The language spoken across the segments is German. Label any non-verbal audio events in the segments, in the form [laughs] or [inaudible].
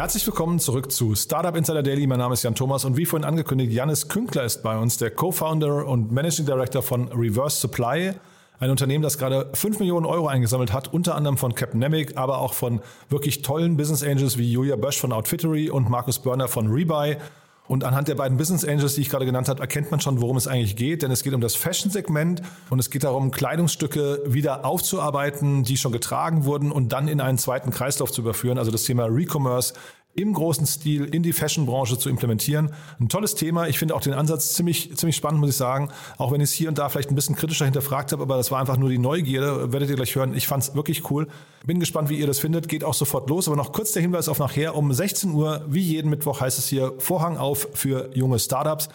Herzlich willkommen zurück zu Startup Insider Daily. Mein Name ist Jan Thomas und wie vorhin angekündigt, Janis Künkler ist bei uns, der Co-Founder und Managing Director von Reverse Supply. Ein Unternehmen, das gerade 5 Millionen Euro eingesammelt hat, unter anderem von Capnemic, aber auch von wirklich tollen Business Angels wie Julia Bösch von Outfittery und Markus Börner von Rebuy. Und anhand der beiden Business Angels, die ich gerade genannt habe, erkennt man schon, worum es eigentlich geht. Denn es geht um das Fashion-Segment und es geht darum, Kleidungsstücke wieder aufzuarbeiten, die schon getragen wurden und dann in einen zweiten Kreislauf zu überführen. Also das Thema Recommerce im großen Stil in die Fashion-Branche zu implementieren. Ein tolles Thema. Ich finde auch den Ansatz ziemlich, ziemlich spannend, muss ich sagen. Auch wenn ich es hier und da vielleicht ein bisschen kritischer hinterfragt habe, aber das war einfach nur die Neugierde. Werdet ihr gleich hören. Ich fand es wirklich cool. Bin gespannt, wie ihr das findet. Geht auch sofort los. Aber noch kurz der Hinweis auf nachher. Um 16 Uhr, wie jeden Mittwoch, heißt es hier Vorhang auf für junge Startups.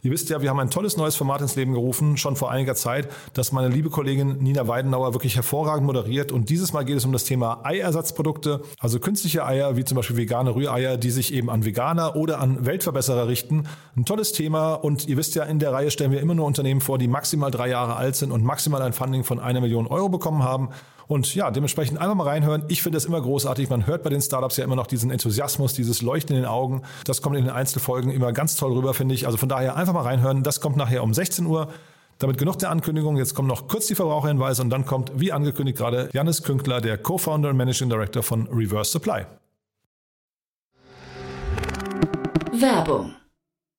Ihr wisst ja, wir haben ein tolles neues Format ins Leben gerufen, schon vor einiger Zeit, das meine liebe Kollegin Nina Weidenauer wirklich hervorragend moderiert. Und dieses Mal geht es um das Thema Eiersatzprodukte, also künstliche Eier, wie zum Beispiel vegane Rühreier, die sich eben an Veganer oder an Weltverbesserer richten. Ein tolles Thema. Und ihr wisst ja, in der Reihe stellen wir immer nur Unternehmen vor, die maximal drei Jahre alt sind und maximal ein Funding von einer Million Euro bekommen haben. Und ja, dementsprechend einfach mal reinhören. Ich finde das immer großartig. Man hört bei den Startups ja immer noch diesen Enthusiasmus, dieses Leuchten in den Augen. Das kommt in den Einzelfolgen immer ganz toll rüber, finde ich. Also von daher einfach mal reinhören. Das kommt nachher um 16 Uhr. Damit genug der Ankündigung. Jetzt kommen noch kurz die Verbraucherhinweise und dann kommt, wie angekündigt gerade, Janis Künkler, der Co-Founder und Managing Director von Reverse Supply. Werbung.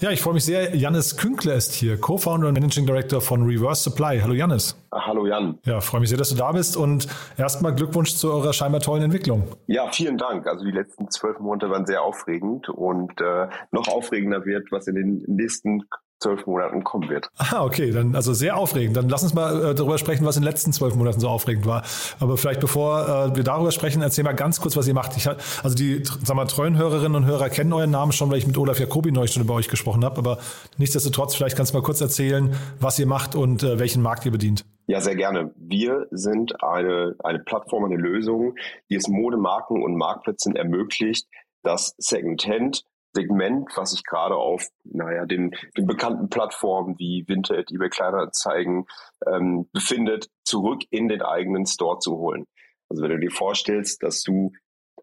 Ja, ich freue mich sehr. Janis Künkler ist hier, Co-Founder und Managing Director von Reverse Supply. Hallo Janis. Hallo Jan. Ja, freue mich sehr, dass du da bist und erstmal Glückwunsch zu eurer scheinbar tollen Entwicklung. Ja, vielen Dank. Also die letzten zwölf Monate waren sehr aufregend und äh, noch aufregender wird, was in den nächsten zwölf Monaten kommen wird. Ah, okay, dann also sehr aufregend. Dann lass uns mal äh, darüber sprechen, was in den letzten zwölf Monaten so aufregend war. Aber vielleicht bevor äh, wir darüber sprechen, erzähl mal ganz kurz, was ihr macht. Ich, also die sag mal, treuen Hörerinnen und Hörer kennen euren Namen schon, weil ich mit Olaf Jacobi neulich schon über euch gesprochen habe. Aber nichtsdestotrotz, vielleicht kannst du mal kurz erzählen, was ihr macht und äh, welchen Markt ihr bedient. Ja, sehr gerne. Wir sind eine, eine Plattform, eine Lösung, die es Modemarken und Marktplätzen ermöglicht, das Secondhand Segment, was sich gerade auf, naja, den, den bekannten Plattformen wie Vinted, eBay Kleinanzeigen ähm, befindet, zurück in den eigenen Store zu holen. Also wenn du dir vorstellst, dass du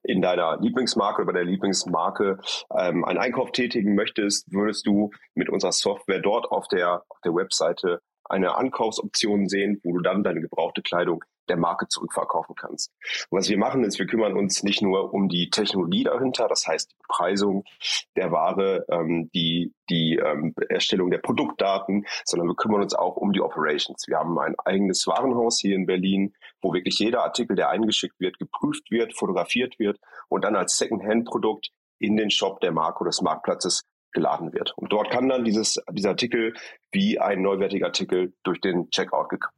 in deiner Lieblingsmarke oder bei der Lieblingsmarke ähm, einen Einkauf tätigen möchtest, würdest du mit unserer Software dort auf der, auf der Webseite eine Ankaufsoption sehen, wo du dann deine gebrauchte Kleidung der Marke zurückverkaufen kannst. Und was wir machen, ist, wir kümmern uns nicht nur um die Technologie dahinter, das heißt die Bepreisung der Ware, ähm, die, die ähm, Erstellung der Produktdaten, sondern wir kümmern uns auch um die Operations. Wir haben ein eigenes Warenhaus hier in Berlin, wo wirklich jeder Artikel, der eingeschickt wird, geprüft wird, fotografiert wird und dann als Second-Hand-Produkt in den Shop der Marke oder des Marktplatzes geladen wird. Und dort kann dann dieses, dieser Artikel wie ein neuwertiger Artikel durch den Checkout gekauft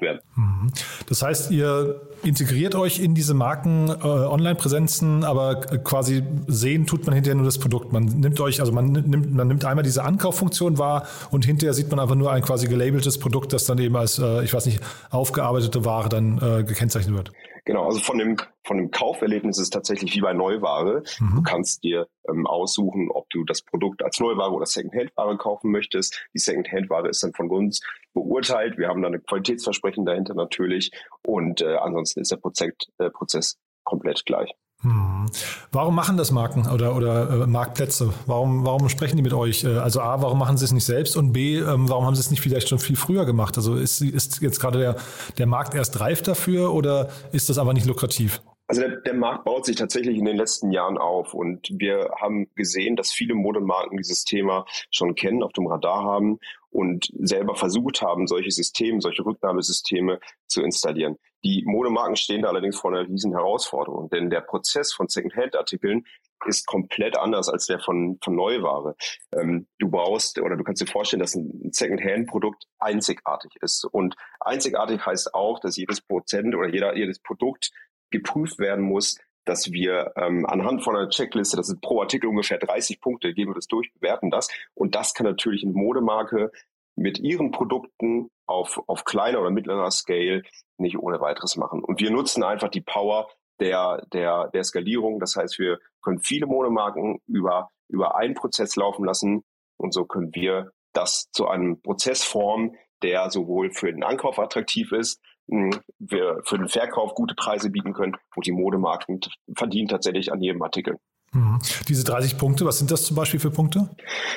werden. Mhm. Das heißt, ihr integriert euch in diese Marken äh, Online-Präsenzen, aber quasi sehen tut man hinterher nur das Produkt. Man nimmt euch, also man nimmt, man nimmt einmal diese Ankauffunktion wahr und hinterher sieht man einfach nur ein quasi gelabeltes Produkt, das dann eben als, äh, ich weiß nicht, aufgearbeitete Ware dann äh, gekennzeichnet wird. Genau, also von dem, von dem Kauferlebnis ist es tatsächlich wie bei Neuware. Mhm. Du kannst dir ähm, aussuchen, ob du das Produkt als Neuware oder Secondhand-Ware kaufen möchtest. Die Secondhand-Ware ist dann von uns beurteilt. Wir haben dann ein Qualitätsversprechen dahinter natürlich. Und äh, ansonsten ist der Prozess, äh, Prozess komplett gleich. Hm. Warum machen das Marken oder, oder äh, Marktplätze? Warum, warum sprechen die mit euch? Äh, also A, warum machen sie es nicht selbst? Und B, ähm, warum haben sie es nicht vielleicht schon viel früher gemacht? Also ist, ist jetzt gerade der, der Markt erst reif dafür oder ist das aber nicht lukrativ? Also der, der, Markt baut sich tatsächlich in den letzten Jahren auf und wir haben gesehen, dass viele Modemarken dieses Thema schon kennen, auf dem Radar haben und selber versucht haben, solche Systeme, solche Rücknahmesysteme zu installieren. Die Modemarken stehen da allerdings vor einer riesen Herausforderung, denn der Prozess von Second-Hand-Artikeln ist komplett anders als der von, von Neuware. Ähm, du brauchst oder du kannst dir vorstellen, dass ein Second-Hand-Produkt einzigartig ist. Und einzigartig heißt auch, dass jedes Prozent oder jeder, jedes Produkt geprüft werden muss, dass wir ähm, anhand von einer Checkliste, das sind pro Artikel ungefähr 30 Punkte, gehen wir das durch, bewerten das. Und das kann natürlich eine Modemarke mit ihren Produkten auf, auf kleiner oder mittlerer Scale nicht ohne weiteres machen. Und wir nutzen einfach die Power der, der, der Skalierung. Das heißt, wir können viele Modemarken über, über einen Prozess laufen lassen. Und so können wir das zu einem Prozess formen, der sowohl für den Ankauf attraktiv ist, wir für den Verkauf gute Preise bieten können und die Modemarken verdienen tatsächlich an jedem Artikel. Mhm. Diese 30 Punkte, was sind das zum Beispiel für Punkte?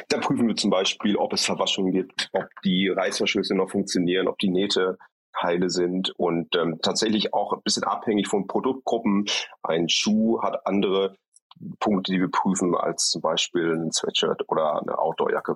Da prüfen wir zum Beispiel, ob es Verwaschungen gibt, ob die Reißverschlüsse noch funktionieren, ob die Nähte heile sind und ähm, tatsächlich auch ein bisschen abhängig von Produktgruppen. Ein Schuh hat andere Punkte, die wir prüfen, als zum Beispiel ein Sweatshirt oder eine Outdoorjacke.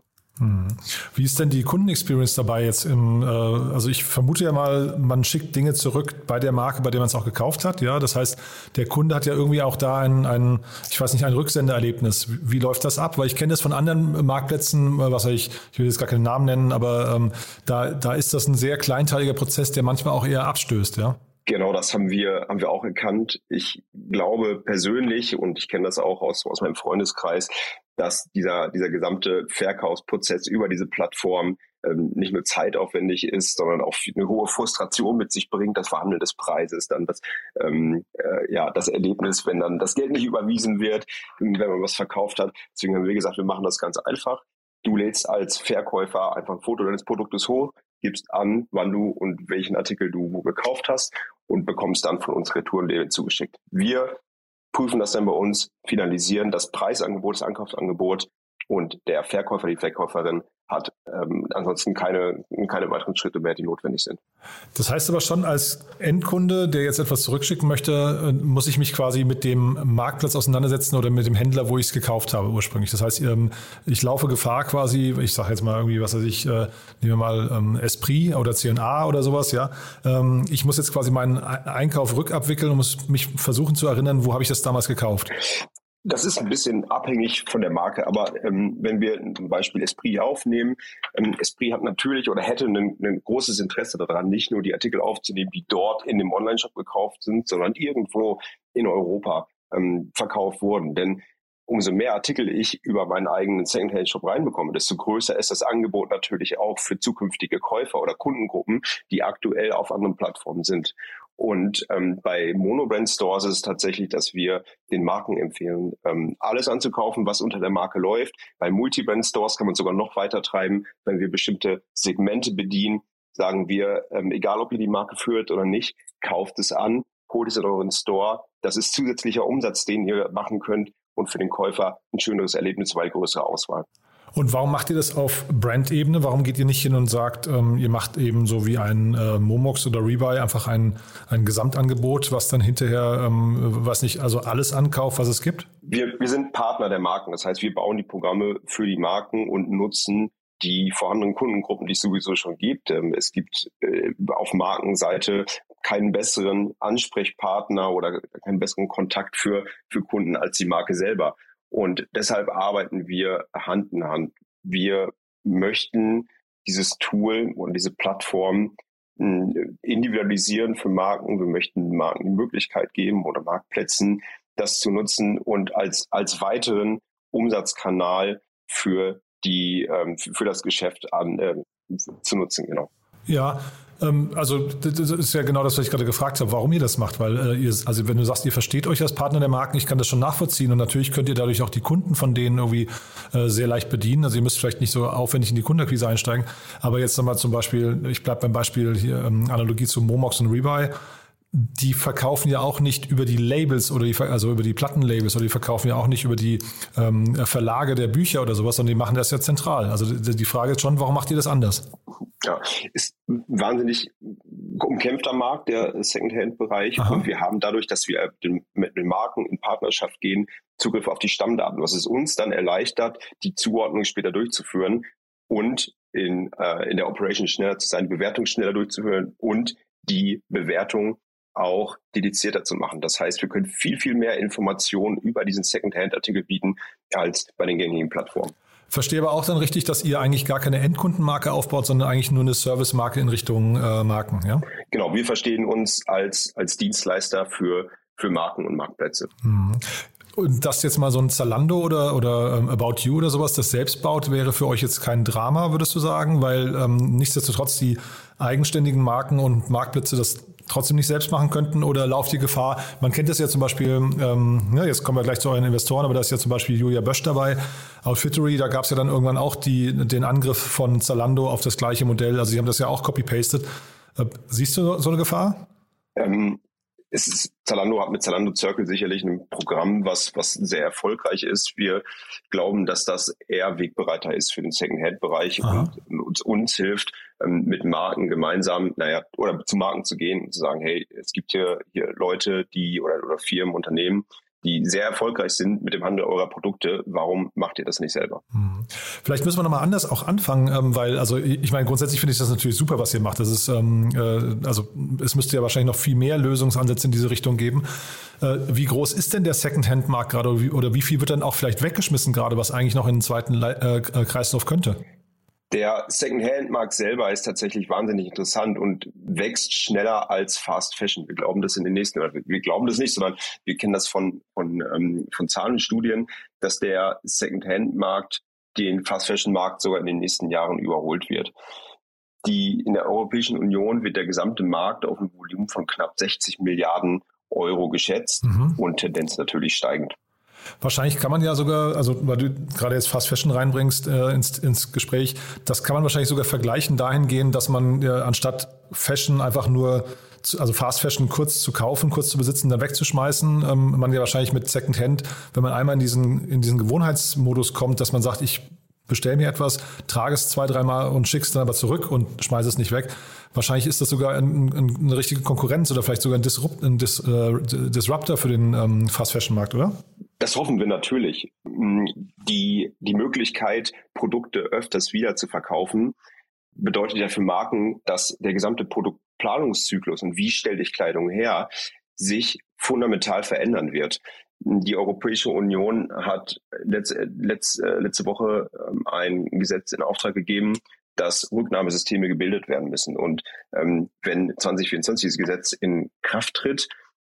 Wie ist denn die Kundenexperience dabei jetzt im, äh, also ich vermute ja mal, man schickt Dinge zurück bei der Marke, bei der man es auch gekauft hat, ja. Das heißt, der Kunde hat ja irgendwie auch da ein, ein ich weiß nicht, ein Rücksendeerlebnis. Wie, läuft das ab? Weil ich kenne das von anderen Marktplätzen, äh, was ich, ich will jetzt gar keinen Namen nennen, aber ähm, da, da ist das ein sehr kleinteiliger Prozess, der manchmal auch eher abstößt, ja. Genau, das haben wir, haben wir auch erkannt. Ich glaube persönlich, und ich kenne das auch aus, aus meinem Freundeskreis, dass dieser, dieser gesamte Verkaufsprozess über diese Plattform ähm, nicht nur zeitaufwendig ist, sondern auch eine hohe Frustration mit sich bringt, das Verhandeln des Preises, dann das, ähm, äh, ja, das Erlebnis, wenn dann das Geld nicht überwiesen wird, wenn man was verkauft hat. Deswegen haben wir gesagt, wir machen das ganz einfach. Du lädst als Verkäufer einfach ein Foto deines Produktes hoch, gibst an, wann du und welchen Artikel du gekauft hast und bekommst dann von uns Retourenlabel zugeschickt. Wir prüfen das dann bei uns, finalisieren das Preisangebot, das Ankaufsangebot und der Verkäufer, die Verkäuferin hat ähm, ansonsten keine, keine weiteren Schritte mehr, die notwendig sind. Das heißt aber schon, als Endkunde, der jetzt etwas zurückschicken möchte, äh, muss ich mich quasi mit dem Marktplatz auseinandersetzen oder mit dem Händler, wo ich es gekauft habe ursprünglich. Das heißt, ähm, ich laufe Gefahr quasi, ich sage jetzt mal irgendwie, was weiß ich, äh, nehmen wir mal ähm, Esprit oder CNA oder sowas, ja. Ähm, ich muss jetzt quasi meinen Einkauf rückabwickeln und muss mich versuchen zu erinnern, wo habe ich das damals gekauft. Das ist ein bisschen abhängig von der Marke, aber ähm, wenn wir zum Beispiel Esprit aufnehmen, ähm, Esprit hat natürlich oder hätte ein, großes Interesse daran, nicht nur die Artikel aufzunehmen, die dort in dem Online-Shop gekauft sind, sondern irgendwo in Europa ähm, verkauft wurden. Denn umso mehr Artikel ich über meinen eigenen Secondhand-Shop reinbekomme, desto größer ist das Angebot natürlich auch für zukünftige Käufer oder Kundengruppen, die aktuell auf anderen Plattformen sind. Und ähm, bei Monobrand Stores ist es tatsächlich, dass wir den Marken empfehlen, ähm, alles anzukaufen, was unter der Marke läuft. Bei Multibrand Stores kann man sogar noch weiter treiben, wenn wir bestimmte Segmente bedienen. Sagen wir, ähm, egal ob ihr die Marke führt oder nicht, kauft es an, holt es in euren Store. Das ist zusätzlicher Umsatz, den ihr machen könnt und für den Käufer ein schöneres Erlebnis, weil größere Auswahl. Und warum macht ihr das auf Brand-Ebene? Warum geht ihr nicht hin und sagt, ähm, ihr macht eben so wie ein äh, Momox oder Rebuy einfach ein, ein Gesamtangebot, was dann hinterher, ähm, was nicht, also alles ankauft, was es gibt? Wir, wir sind Partner der Marken. Das heißt, wir bauen die Programme für die Marken und nutzen die vorhandenen Kundengruppen, die es sowieso schon gibt. Ähm, es gibt äh, auf Markenseite keinen besseren Ansprechpartner oder keinen besseren Kontakt für, für Kunden als die Marke selber. Und deshalb arbeiten wir Hand in Hand. Wir möchten dieses Tool und diese Plattform hm, individualisieren für Marken. Wir möchten Marken die Möglichkeit geben oder Marktplätzen, das zu nutzen und als, als weiteren Umsatzkanal für die, ähm, für das Geschäft an, äh, zu nutzen, genau. Ja, ähm, also das ist ja genau das, was ich gerade gefragt habe, warum ihr das macht, weil äh, ihr, also wenn du sagst, ihr versteht euch als Partner der Marken, ich kann das schon nachvollziehen und natürlich könnt ihr dadurch auch die Kunden von denen irgendwie äh, sehr leicht bedienen. Also ihr müsst vielleicht nicht so aufwendig in die Kundenakquise einsteigen, aber jetzt nochmal zum Beispiel, ich bleibe beim Beispiel hier ähm, Analogie zu Momox und Rebuy die verkaufen ja auch nicht über die Labels oder die, also über die Plattenlabels oder die verkaufen ja auch nicht über die ähm, Verlage der Bücher oder sowas, sondern die machen das ja zentral. Also die, die Frage ist schon, warum macht ihr das anders? Ja, ist wahnsinnig umkämpfter Markt, der Secondhand-Bereich. Und wir haben dadurch, dass wir mit den Marken in Partnerschaft gehen, Zugriff auf die Stammdaten, was es uns dann erleichtert, die Zuordnung später durchzuführen und in, äh, in der Operation schneller zu sein, die Bewertung schneller durchzuführen und die Bewertung auch dedizierter zu machen. Das heißt, wir können viel, viel mehr Informationen über diesen Second-Hand-Artikel bieten als bei den gängigen Plattformen. Verstehe aber auch dann richtig, dass ihr eigentlich gar keine Endkundenmarke aufbaut, sondern eigentlich nur eine Servicemarke in Richtung äh, Marken, ja? Genau, wir verstehen uns als, als Dienstleister für, für Marken und Marktplätze. Mhm. Und dass jetzt mal so ein Zalando oder, oder ähm, About You oder sowas das selbst baut, wäre für euch jetzt kein Drama, würdest du sagen? Weil ähm, nichtsdestotrotz die eigenständigen Marken und Marktplätze das trotzdem nicht selbst machen könnten oder lauft die Gefahr, man kennt das ja zum Beispiel, ähm, ja, jetzt kommen wir gleich zu euren Investoren, aber da ist ja zum Beispiel Julia Bösch dabei, Outfittery, da gab es ja dann irgendwann auch die, den Angriff von Zalando auf das gleiche Modell, also sie haben das ja auch copy-pasted. Äh, siehst du so eine Gefahr? Ähm, ist, Zalando hat mit Zalando Circle sicherlich ein Programm, was, was sehr erfolgreich ist. Wir glauben, dass das eher Wegbereiter ist für den Second-Hand-Bereich und, und uns, hilft, ähm, mit Marken gemeinsam, naja, oder zu Marken zu gehen und zu sagen, hey, es gibt hier, hier Leute, die oder, oder Firmen, Unternehmen, die sehr erfolgreich sind mit dem Handel eurer Produkte. Warum macht ihr das nicht selber? Hm. Vielleicht müssen wir nochmal anders auch anfangen, ähm, weil, also ich meine, grundsätzlich finde ich das natürlich super, was ihr macht. Das ist, ähm, äh, also es müsste ja wahrscheinlich noch viel mehr Lösungsansätze in diese Richtung geben. Äh, wie groß ist denn der Secondhand-Markt gerade oder wie, oder wie viel wird dann auch vielleicht weggeschmissen gerade, was eigentlich noch in den zweiten äh, Kreislauf könnte? Der Second-Hand-Markt selber ist tatsächlich wahnsinnig interessant und wächst schneller als Fast Fashion. Wir glauben das in den nächsten, wir glauben das nicht, sondern wir kennen das von, von, ähm, von Zahlenstudien, dass der Second-Hand-Markt den Fast Fashion-Markt sogar in den nächsten Jahren überholt wird. Die, in der Europäischen Union wird der gesamte Markt auf ein Volumen von knapp 60 Milliarden Euro geschätzt mhm. und Tendenz natürlich steigend. Wahrscheinlich kann man ja sogar, also weil du gerade jetzt Fast Fashion reinbringst äh, ins, ins Gespräch, das kann man wahrscheinlich sogar vergleichen dahingehend, dass man äh, anstatt Fashion einfach nur, zu, also Fast Fashion kurz zu kaufen, kurz zu besitzen, dann wegzuschmeißen, ähm, man ja wahrscheinlich mit Secondhand, wenn man einmal in diesen, in diesen Gewohnheitsmodus kommt, dass man sagt, ich bestell mir etwas, trage es zwei, dreimal und schick's dann aber zurück und schmeiße es nicht weg. Wahrscheinlich ist das sogar ein, ein, eine richtige Konkurrenz oder vielleicht sogar ein, Disrupt, ein Dis, äh, Disruptor für den ähm, Fast-Fashion-Markt, oder? Das hoffen wir natürlich. Mm, die, die Möglichkeit, Produkte öfters wieder zu verkaufen, bedeutet ja für Marken, dass der gesamte Produktplanungszyklus und wie stelle ich Kleidung her, sich fundamental verändern wird. Die Europäische Union hat letzte, letzte, letzte Woche ähm, ein Gesetz in Auftrag gegeben, dass Rücknahmesysteme gebildet werden müssen. Und ähm, wenn 2024 dieses Gesetz in Kraft tritt,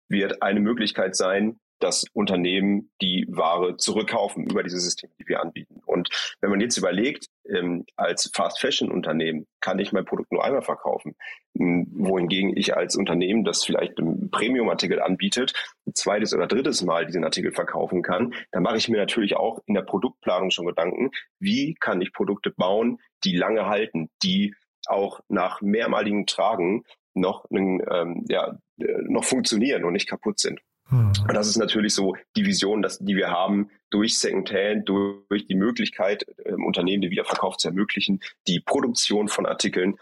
wird eine Möglichkeit sein, dass Unternehmen die Ware zurückkaufen über diese Systeme, die wir anbieten. Und wenn man jetzt überlegt, ähm, als Fast Fashion Unternehmen kann ich mein Produkt nur einmal verkaufen, ähm, wohingegen ich als Unternehmen, das vielleicht einen Premium-Artikel anbietet, ein zweites oder drittes Mal diesen Artikel verkaufen kann, dann mache ich mir natürlich auch in der Produktplanung schon Gedanken, wie kann ich Produkte bauen, die lange halten, die auch nach mehrmaligen Tragen noch, ähm, ja, äh, noch funktionieren und nicht kaputt sind. Mhm. Und das ist natürlich so die Vision, dass, die wir haben, durch Secondhand, durch, die Möglichkeit, ähm, Unternehmen den Wiederverkauf zu ermöglichen, die Produktion von Artikeln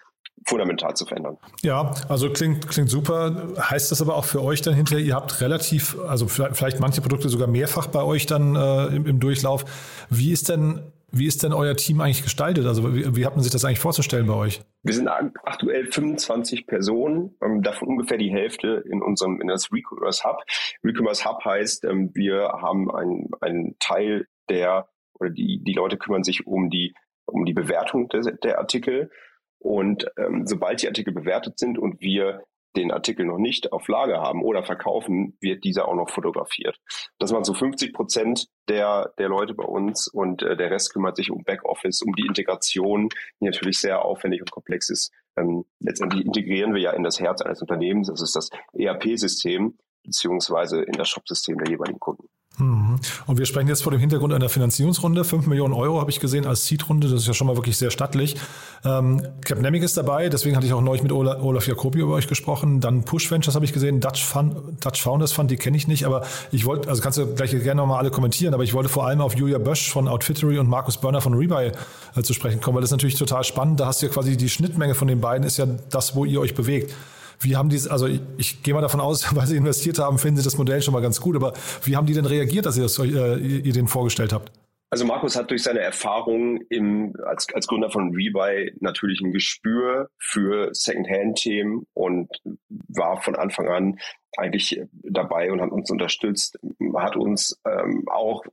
fundamental zu verändern. Ja, also klingt, klingt super. Heißt das aber auch für euch dann hinterher, ihr habt relativ, also vielleicht manche Produkte sogar mehrfach bei euch dann äh, im, im Durchlauf. Wie ist denn wie ist denn euer Team eigentlich gestaltet? Also wie, wie hat man sich das eigentlich vorzustellen bei euch? Wir sind aktuell 25 Personen, ähm, davon ungefähr die Hälfte in unserem in das Recommerce Hub. Recommerce Hub heißt, ähm, wir haben einen, einen Teil der oder die, die Leute kümmern sich um die um die Bewertung der, der Artikel. Und ähm, sobald die Artikel bewertet sind und wir den Artikel noch nicht auf Lager haben oder verkaufen, wird dieser auch noch fotografiert. Das waren so 50 Prozent der, der Leute bei uns und äh, der Rest kümmert sich um Backoffice, um die Integration, die natürlich sehr aufwendig und komplex ist. Ähm, letztendlich integrieren wir ja in das Herz eines Unternehmens, das ist das ERP-System beziehungsweise in das Shop-System der jeweiligen Kunden. Mhm. Und wir sprechen jetzt vor dem Hintergrund einer Finanzierungsrunde. 5 Millionen Euro habe ich gesehen als Seed-Runde. Das ist ja schon mal wirklich sehr stattlich. Ähm, Capnemic ist dabei. Deswegen hatte ich auch neulich mit Olaf, Olaf Jacobi über euch gesprochen. Dann Push Ventures habe ich gesehen. Dutch, Fund, Dutch Founders Fund, die kenne ich nicht. Aber ich wollte, also kannst du gleich gerne nochmal alle kommentieren. Aber ich wollte vor allem auf Julia Bösch von Outfittery und Markus Börner von Rebuy äh, zu sprechen kommen, weil das ist natürlich total spannend. Da hast du ja quasi die Schnittmenge von den beiden ist ja das, wo ihr euch bewegt. Wie haben die, also ich, ich gehe mal davon aus, [laughs] weil sie investiert haben, finden sie das Modell schon mal ganz gut, aber wie haben die denn reagiert, dass ihr, das, äh, ihr denen vorgestellt habt? Also Markus hat durch seine Erfahrung im, als, als Gründer von Rebuy natürlich ein Gespür für Secondhand-Themen und war von Anfang an eigentlich dabei und hat uns unterstützt, hat uns ähm, auch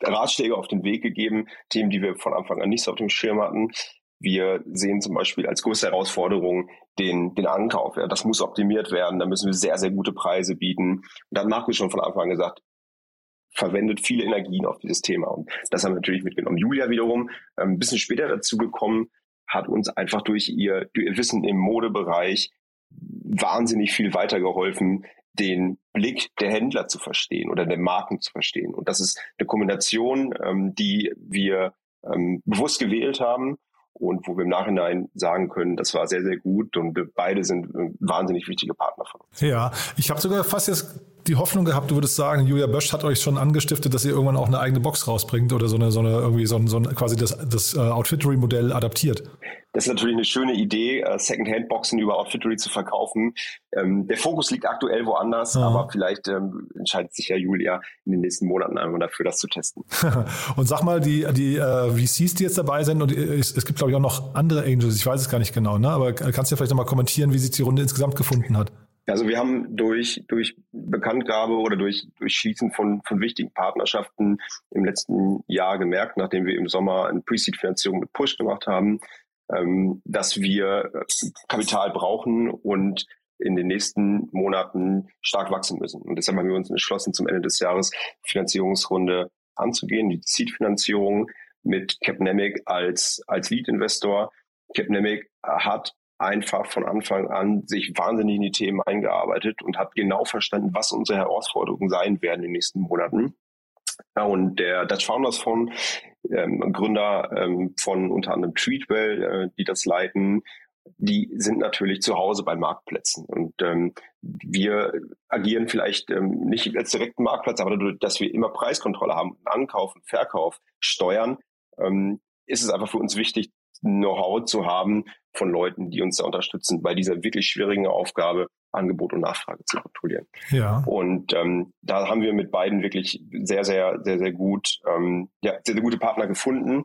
Ratschläge auf den Weg gegeben, Themen, die wir von Anfang an nicht so auf dem Schirm hatten. Wir sehen zum Beispiel als größte Herausforderung den, den Ankauf. Ja, das muss optimiert werden. Da müssen wir sehr, sehr gute Preise bieten. Und da hat Markus schon von Anfang an gesagt, verwendet viele Energien auf dieses Thema. Und das haben wir natürlich mitgenommen. Julia wiederum, ähm, ein bisschen später dazu gekommen, hat uns einfach durch ihr, durch ihr Wissen im Modebereich wahnsinnig viel weitergeholfen, den Blick der Händler zu verstehen oder der Marken zu verstehen. Und das ist eine Kombination, ähm, die wir ähm, bewusst gewählt haben und wo wir im Nachhinein sagen können, das war sehr, sehr gut und beide sind wahnsinnig wichtige Partner von uns. Ja, ich habe sogar fast jetzt die Hoffnung gehabt, du würdest sagen, Julia Bösch hat euch schon angestiftet, dass ihr irgendwann auch eine eigene Box rausbringt oder so eine, so eine irgendwie so ein, so ein quasi das, das uh, Outfittery-Modell adaptiert. Das ist natürlich eine schöne Idee, uh, Secondhand-Boxen über Outfittery zu verkaufen. Ähm, der Fokus liegt aktuell woanders, ja. aber vielleicht ähm, entscheidet sich ja Julia in den nächsten Monaten einmal dafür, das zu testen. [laughs] und sag mal, die, die uh, VCs, die jetzt dabei sind, und es, es gibt, glaube ich, auch noch andere Angels, ich weiß es gar nicht genau, ne? aber kannst du ja vielleicht nochmal kommentieren, wie sich die Runde insgesamt gefunden hat? Also wir haben durch, durch Bekanntgabe oder durch, durch Schließen von, von wichtigen Partnerschaften im letzten Jahr gemerkt, nachdem wir im Sommer eine Pre-Seed-Finanzierung mit Push gemacht haben, ähm, dass wir äh, Kapital brauchen und in den nächsten Monaten stark wachsen müssen. Und deshalb haben wir uns entschlossen, zum Ende des Jahres Finanzierungsrunde anzugehen, die Seed-Finanzierung mit Capnemic als, als Lead-Investor. Capnemic hat einfach von Anfang an sich wahnsinnig in die Themen eingearbeitet und hat genau verstanden, was unsere Herausforderungen sein werden in den nächsten Monaten. Und der Dutch Founders Fund, ähm, Gründer ähm, von unter anderem Treatwell, äh, die das leiten, die sind natürlich zu Hause bei Marktplätzen. Und ähm, wir agieren vielleicht ähm, nicht als direkten Marktplatz, aber dadurch, dass wir immer Preiskontrolle haben, Ankauf und Verkauf steuern, ähm, ist es einfach für uns wichtig, Know-how zu haben von Leuten, die uns da unterstützen, bei dieser wirklich schwierigen Aufgabe, Angebot und Nachfrage zu kontrollieren. Ja. Und ähm, da haben wir mit beiden wirklich sehr, sehr, sehr, sehr gut, ähm, ja, sehr, sehr gute Partner gefunden.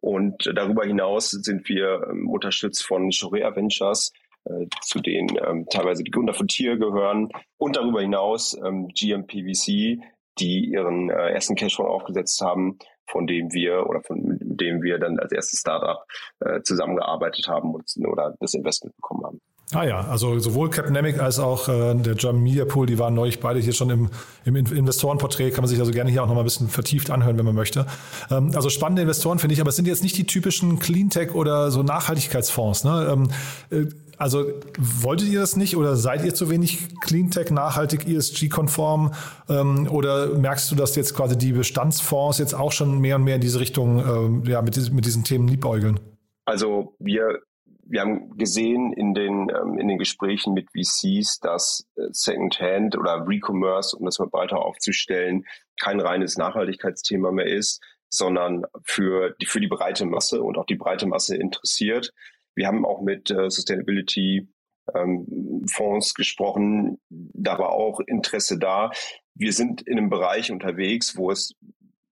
Und darüber hinaus sind wir ähm, unterstützt von Shorea Ventures, äh, zu denen ähm, teilweise die Gründer von Tier gehören. Und darüber hinaus ähm, GMPVC, die ihren äh, ersten Cashflow aufgesetzt haben, von dem wir oder von dem wir dann als erstes Startup äh, zusammengearbeitet haben und, oder das Investment bekommen haben. Ah ja, also sowohl Capnemic als auch äh, der Media Pool, die waren neulich beide hier schon im, im Investorenporträt, kann man sich also gerne hier auch nochmal ein bisschen vertieft anhören, wenn man möchte. Ähm, also spannende Investoren finde ich, aber es sind jetzt nicht die typischen Cleantech oder so Nachhaltigkeitsfonds. Ne? Ähm, äh, also wolltet ihr das nicht oder seid ihr zu wenig Cleantech, nachhaltig, ESG-konform? Ähm, oder merkst du, dass jetzt quasi die Bestandsfonds jetzt auch schon mehr und mehr in diese Richtung ähm, ja, mit, mit diesen Themen liebäugeln? Also wir wir haben gesehen in den, ähm, in den Gesprächen mit VCs, dass äh, Secondhand oder Recommerce, um das mal breiter aufzustellen, kein reines Nachhaltigkeitsthema mehr ist, sondern für die, für die breite Masse und auch die breite Masse interessiert. Wir haben auch mit äh, Sustainability ähm, Fonds gesprochen, da war auch Interesse da. Wir sind in einem Bereich unterwegs, wo es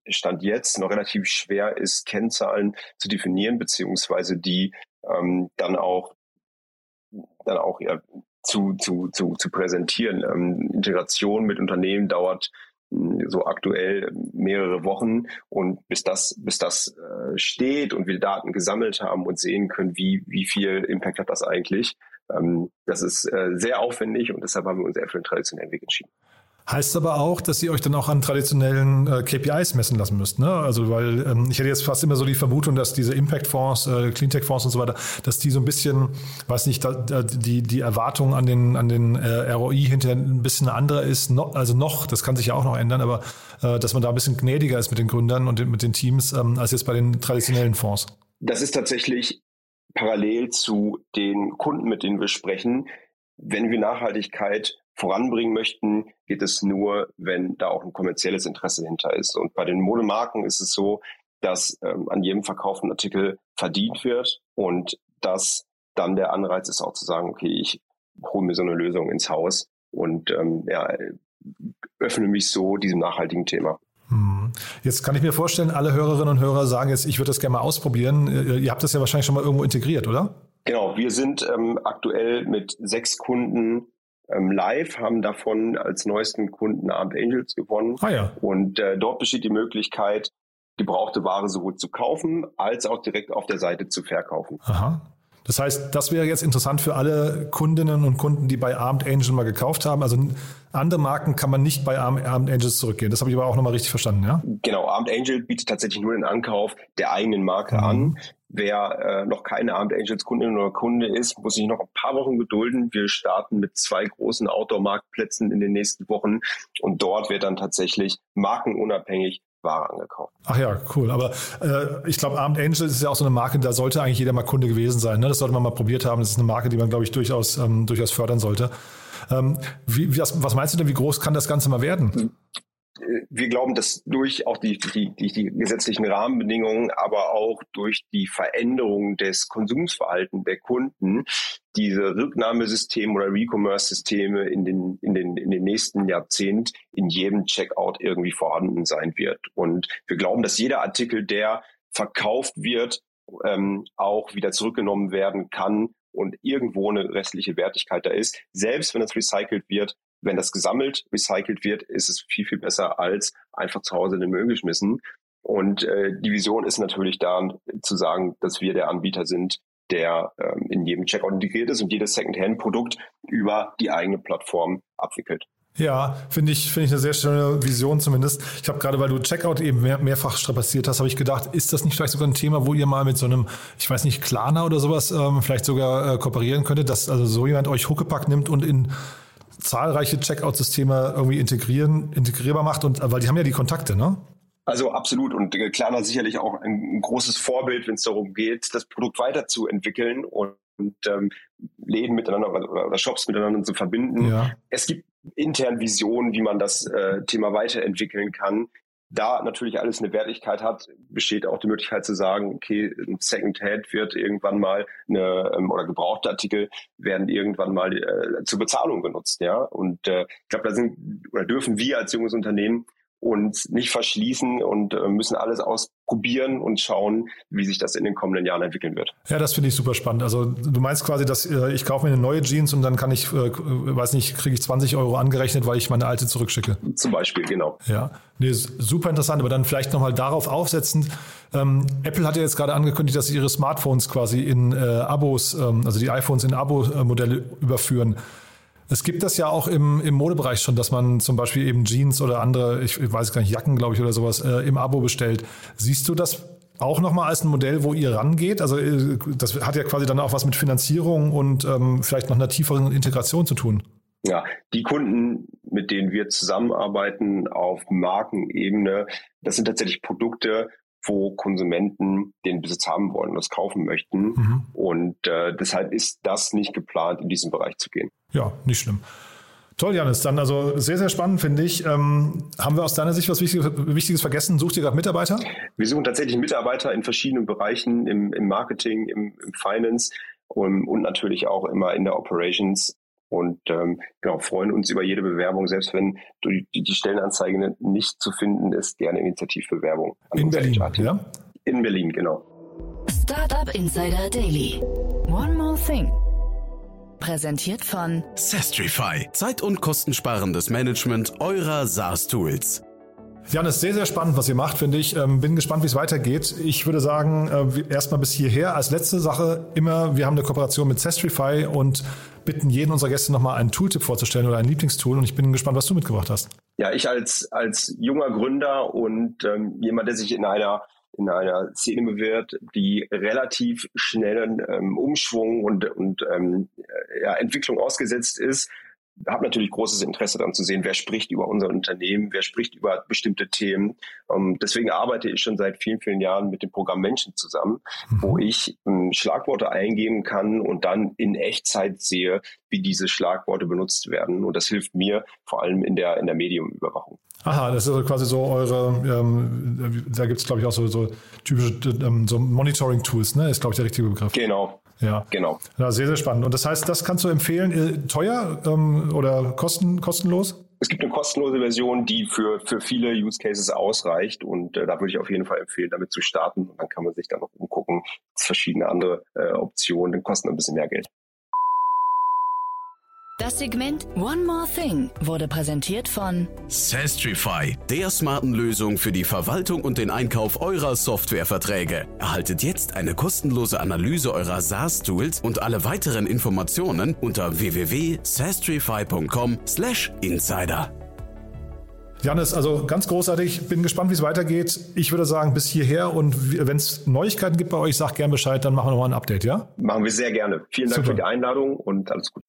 Stand jetzt noch relativ schwer ist, Kennzahlen zu definieren, beziehungsweise die ähm, dann auch dann auch ja, zu, zu, zu, zu präsentieren. Ähm, Integration mit Unternehmen dauert so aktuell mehrere Wochen und bis das bis das äh, steht und wir Daten gesammelt haben und sehen können, wie wie viel Impact hat das eigentlich, ähm, das ist äh, sehr aufwendig und deshalb haben wir uns eher für den traditionellen Weg entschieden. Heißt aber auch, dass ihr euch dann auch an traditionellen äh, KPIs messen lassen müsst. Ne? Also, weil ähm, ich hätte jetzt fast immer so die Vermutung, dass diese Impact-Fonds, äh, Cleantech-Fonds und so weiter, dass die so ein bisschen, weiß nicht, da, die, die Erwartung an den, an den äh, ROI hinterher ein bisschen andere ist. No, also noch, das kann sich ja auch noch ändern, aber äh, dass man da ein bisschen gnädiger ist mit den Gründern und mit den Teams ähm, als jetzt bei den traditionellen Fonds. Das ist tatsächlich parallel zu den Kunden, mit denen wir sprechen. Wenn wir Nachhaltigkeit voranbringen möchten, geht es nur, wenn da auch ein kommerzielles Interesse hinter ist. Und bei den Modemarken ist es so, dass ähm, an jedem verkauften Artikel verdient wird und dass dann der Anreiz ist auch zu sagen, okay, ich hole mir so eine Lösung ins Haus und ähm, ja, öffne mich so diesem nachhaltigen Thema. Hm. Jetzt kann ich mir vorstellen, alle Hörerinnen und Hörer sagen jetzt, ich würde das gerne mal ausprobieren. Ihr habt das ja wahrscheinlich schon mal irgendwo integriert, oder? Genau, wir sind ähm, aktuell mit sechs Kunden ähm, live, haben davon als neuesten Kunden Armed Angels gewonnen. Ah ja. Und äh, dort besteht die Möglichkeit, gebrauchte Ware sowohl zu kaufen als auch direkt auf der Seite zu verkaufen. Aha. Das heißt, das wäre jetzt interessant für alle Kundinnen und Kunden, die bei Armed Angel mal gekauft haben. Also andere Marken kann man nicht bei Armed Angels zurückgehen. Das habe ich aber auch nochmal richtig verstanden, ja? Genau, Armed Angel bietet tatsächlich nur den Ankauf der eigenen Marke mhm. an. Wer äh, noch keine Armed Angels Kundin oder Kunde ist, muss sich noch ein paar Wochen gedulden. Wir starten mit zwei großen Outdoor-Marktplätzen in den nächsten Wochen und dort wird dann tatsächlich markenunabhängig Ware angekauft. Ach ja, cool. Aber äh, ich glaube, Armed Angels ist ja auch so eine Marke, da sollte eigentlich jeder mal Kunde gewesen sein. Ne? Das sollte man mal probiert haben. Das ist eine Marke, die man, glaube ich, durchaus, ähm, durchaus fördern sollte. Ähm, wie, was, was meinst du denn, wie groß kann das Ganze mal werden? Wir glauben, dass durch auch die, die, die, die gesetzlichen Rahmenbedingungen, aber auch durch die Veränderung des Konsumsverhaltens der Kunden diese Rücknahmesysteme oder Recommerce-Systeme in den, in, den, in den nächsten Jahrzehnt in jedem Checkout irgendwie vorhanden sein wird. Und wir glauben, dass jeder Artikel, der verkauft wird, ähm, auch wieder zurückgenommen werden kann und irgendwo eine restliche Wertigkeit da ist, selbst wenn es recycelt wird, wenn das gesammelt, recycelt wird, ist es viel, viel besser als einfach zu Hause in den Müll geschmissen. Und äh, die Vision ist natürlich da zu sagen, dass wir der Anbieter sind, der ähm, in jedem Checkout integriert ist und jedes Secondhand-Produkt über die eigene Plattform abwickelt. Ja, finde ich, finde ich eine sehr schöne Vision zumindest. Ich habe gerade, weil du Checkout eben mehr, mehrfach strapaziert hast, habe ich gedacht, ist das nicht vielleicht sogar ein Thema, wo ihr mal mit so einem, ich weiß nicht, Klarna oder sowas ähm, vielleicht sogar äh, kooperieren könntet, dass also so jemand euch Huckepack nimmt und in zahlreiche Checkout-Systeme irgendwie integrieren, integrierbar macht und weil die haben ja die Kontakte, ne? Also absolut und Klarna sicherlich auch ein großes Vorbild, wenn es darum geht, das Produkt weiterzuentwickeln und, und ähm, Läden miteinander oder, oder, Shops miteinander zu verbinden. Ja. Es gibt intern Visionen, wie man das äh, Thema weiterentwickeln kann da natürlich alles eine Wertigkeit hat, besteht auch die Möglichkeit zu sagen, okay, ein Second-Hand wird irgendwann mal eine, ähm, oder gebrauchte Artikel werden irgendwann mal äh, zur Bezahlung genutzt, ja. Und äh, ich glaube, da sind oder dürfen wir als junges Unternehmen uns nicht verschließen und äh, müssen alles ausprobieren und schauen, wie sich das in den kommenden Jahren entwickeln wird. Ja, das finde ich super spannend. Also du meinst quasi, dass äh, ich kaufe mir eine neue Jeans und dann kann ich, äh, weiß nicht, kriege ich 20 Euro angerechnet, weil ich meine alte zurückschicke. Zum Beispiel, genau. Ja, nee, super interessant. Aber dann vielleicht nochmal darauf aufsetzend. Ähm, Apple hat ja jetzt gerade angekündigt, dass sie ihre Smartphones quasi in äh, Abos, ähm, also die iPhones in Abo-Modelle überführen. Es gibt das ja auch im, im Modebereich schon, dass man zum Beispiel eben Jeans oder andere, ich, weiß gar nicht, Jacken, glaube ich, oder sowas, äh, im Abo bestellt. Siehst du das auch nochmal als ein Modell, wo ihr rangeht? Also äh, das hat ja quasi dann auch was mit Finanzierung und ähm, vielleicht noch einer tieferen Integration zu tun. Ja, die Kunden, mit denen wir zusammenarbeiten auf Markenebene, das sind tatsächlich Produkte, wo Konsumenten den Besitz haben wollen und das kaufen möchten. Mhm. Und äh, deshalb ist das nicht geplant, in diesen Bereich zu gehen. Ja, nicht schlimm. Toll, Janis. Dann also sehr, sehr spannend, finde ich. Ähm, haben wir aus deiner Sicht was Wichtiges, Wichtiges vergessen? Sucht ihr gerade Mitarbeiter? Wir suchen tatsächlich Mitarbeiter in verschiedenen Bereichen, im, im Marketing, im, im Finance und, und natürlich auch immer in der Operations. Und ähm, genau, freuen uns über jede Bewerbung, selbst wenn die, die Stellenanzeige nicht zu finden ist, gerne Initiativbewerbung. In Berlin, ja? In Berlin, genau. Startup Insider Daily. One more thing. Präsentiert von Sestrify. Zeit- und kostensparendes Management eurer SaaS-Tools. Jan, ist sehr, sehr spannend, was ihr macht, finde ich. Ähm, bin gespannt, wie es weitergeht. Ich würde sagen, äh, erstmal bis hierher. Als letzte Sache immer, wir haben eine Kooperation mit Zestrify und bitten jeden unserer Gäste nochmal einen Tooltip vorzustellen oder ein Lieblingstool. Und ich bin gespannt, was du mitgebracht hast. Ja, ich als, als junger Gründer und ähm, jemand, der sich in einer in einer Szene bewährt, die relativ schnellen ähm, Umschwung und, und ähm, ja, Entwicklung ausgesetzt ist, habe natürlich großes Interesse daran zu sehen, wer spricht über unser Unternehmen, wer spricht über bestimmte Themen. Ähm, deswegen arbeite ich schon seit vielen, vielen Jahren mit dem Programm Menschen zusammen, mhm. wo ich um, ähm, Schlagworte eingeben kann und dann in Echtzeit sehe, wie diese Schlagworte benutzt werden. Und das hilft mir vor allem in der, in der Mediumüberwachung. Aha, das ist also quasi so eure, ähm, da gibt es glaube ich auch so, so typische ähm, so Monitoring-Tools, ne? Ist glaube ich der richtige Begriff. Genau, ja, genau. Ja, sehr, sehr spannend. Und das heißt, das kannst du empfehlen, äh, teuer ähm, oder kosten, kostenlos? Es gibt eine kostenlose Version, die für, für viele Use Cases ausreicht. Und äh, da würde ich auf jeden Fall empfehlen, damit zu starten. Und dann kann man sich dann noch umgucken. Es verschiedene andere äh, Optionen, die kosten ein bisschen mehr Geld. Das Segment One More Thing wurde präsentiert von Sastrify, der smarten Lösung für die Verwaltung und den Einkauf eurer Softwareverträge. Erhaltet jetzt eine kostenlose Analyse eurer SaaS-Tools und alle weiteren Informationen unter www.sastrify.com/insider. Janis, also ganz großartig. Bin gespannt, wie es weitergeht. Ich würde sagen, bis hierher. Und wenn es Neuigkeiten gibt bei euch, sagt gerne Bescheid, dann machen wir nochmal ein Update, ja? Machen wir sehr gerne. Vielen Dank Super. für die Einladung und alles Gute.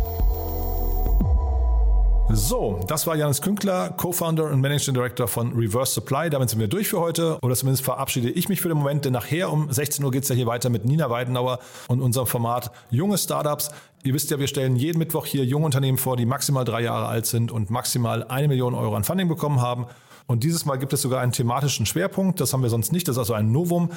So, das war Janis Künkler, Co-Founder und Managing Director von Reverse Supply. Damit sind wir durch für heute. Oder zumindest verabschiede ich mich für den Moment, denn nachher um 16 Uhr geht es ja hier weiter mit Nina Weidenauer und unserem Format Junge Startups. Ihr wisst ja, wir stellen jeden Mittwoch hier junge Unternehmen vor, die maximal drei Jahre alt sind und maximal eine Million Euro an Funding bekommen haben. Und dieses Mal gibt es sogar einen thematischen Schwerpunkt. Das haben wir sonst nicht. Das ist also ein Novum.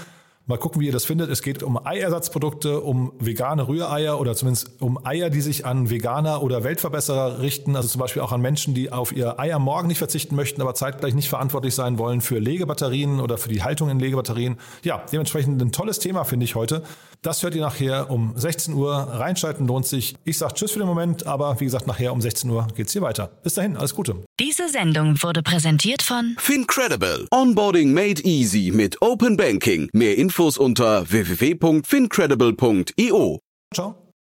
Mal gucken, wie ihr das findet. Es geht um Eiersatzprodukte, um vegane Rühreier oder zumindest um Eier, die sich an Veganer oder Weltverbesserer richten. Also zum Beispiel auch an Menschen, die auf ihr Eier morgen nicht verzichten möchten, aber zeitgleich nicht verantwortlich sein wollen für Legebatterien oder für die Haltung in Legebatterien. Ja, dementsprechend ein tolles Thema, finde ich heute. Das hört ihr nachher um 16 Uhr. Reinschalten lohnt sich. Ich sage Tschüss für den Moment, aber wie gesagt, nachher um 16 Uhr geht's hier weiter. Bis dahin, alles Gute. Diese Sendung wurde präsentiert von Fincredible. Onboarding made easy mit Open Banking. Mehr Infos unter www.fincredible.io. Ciao.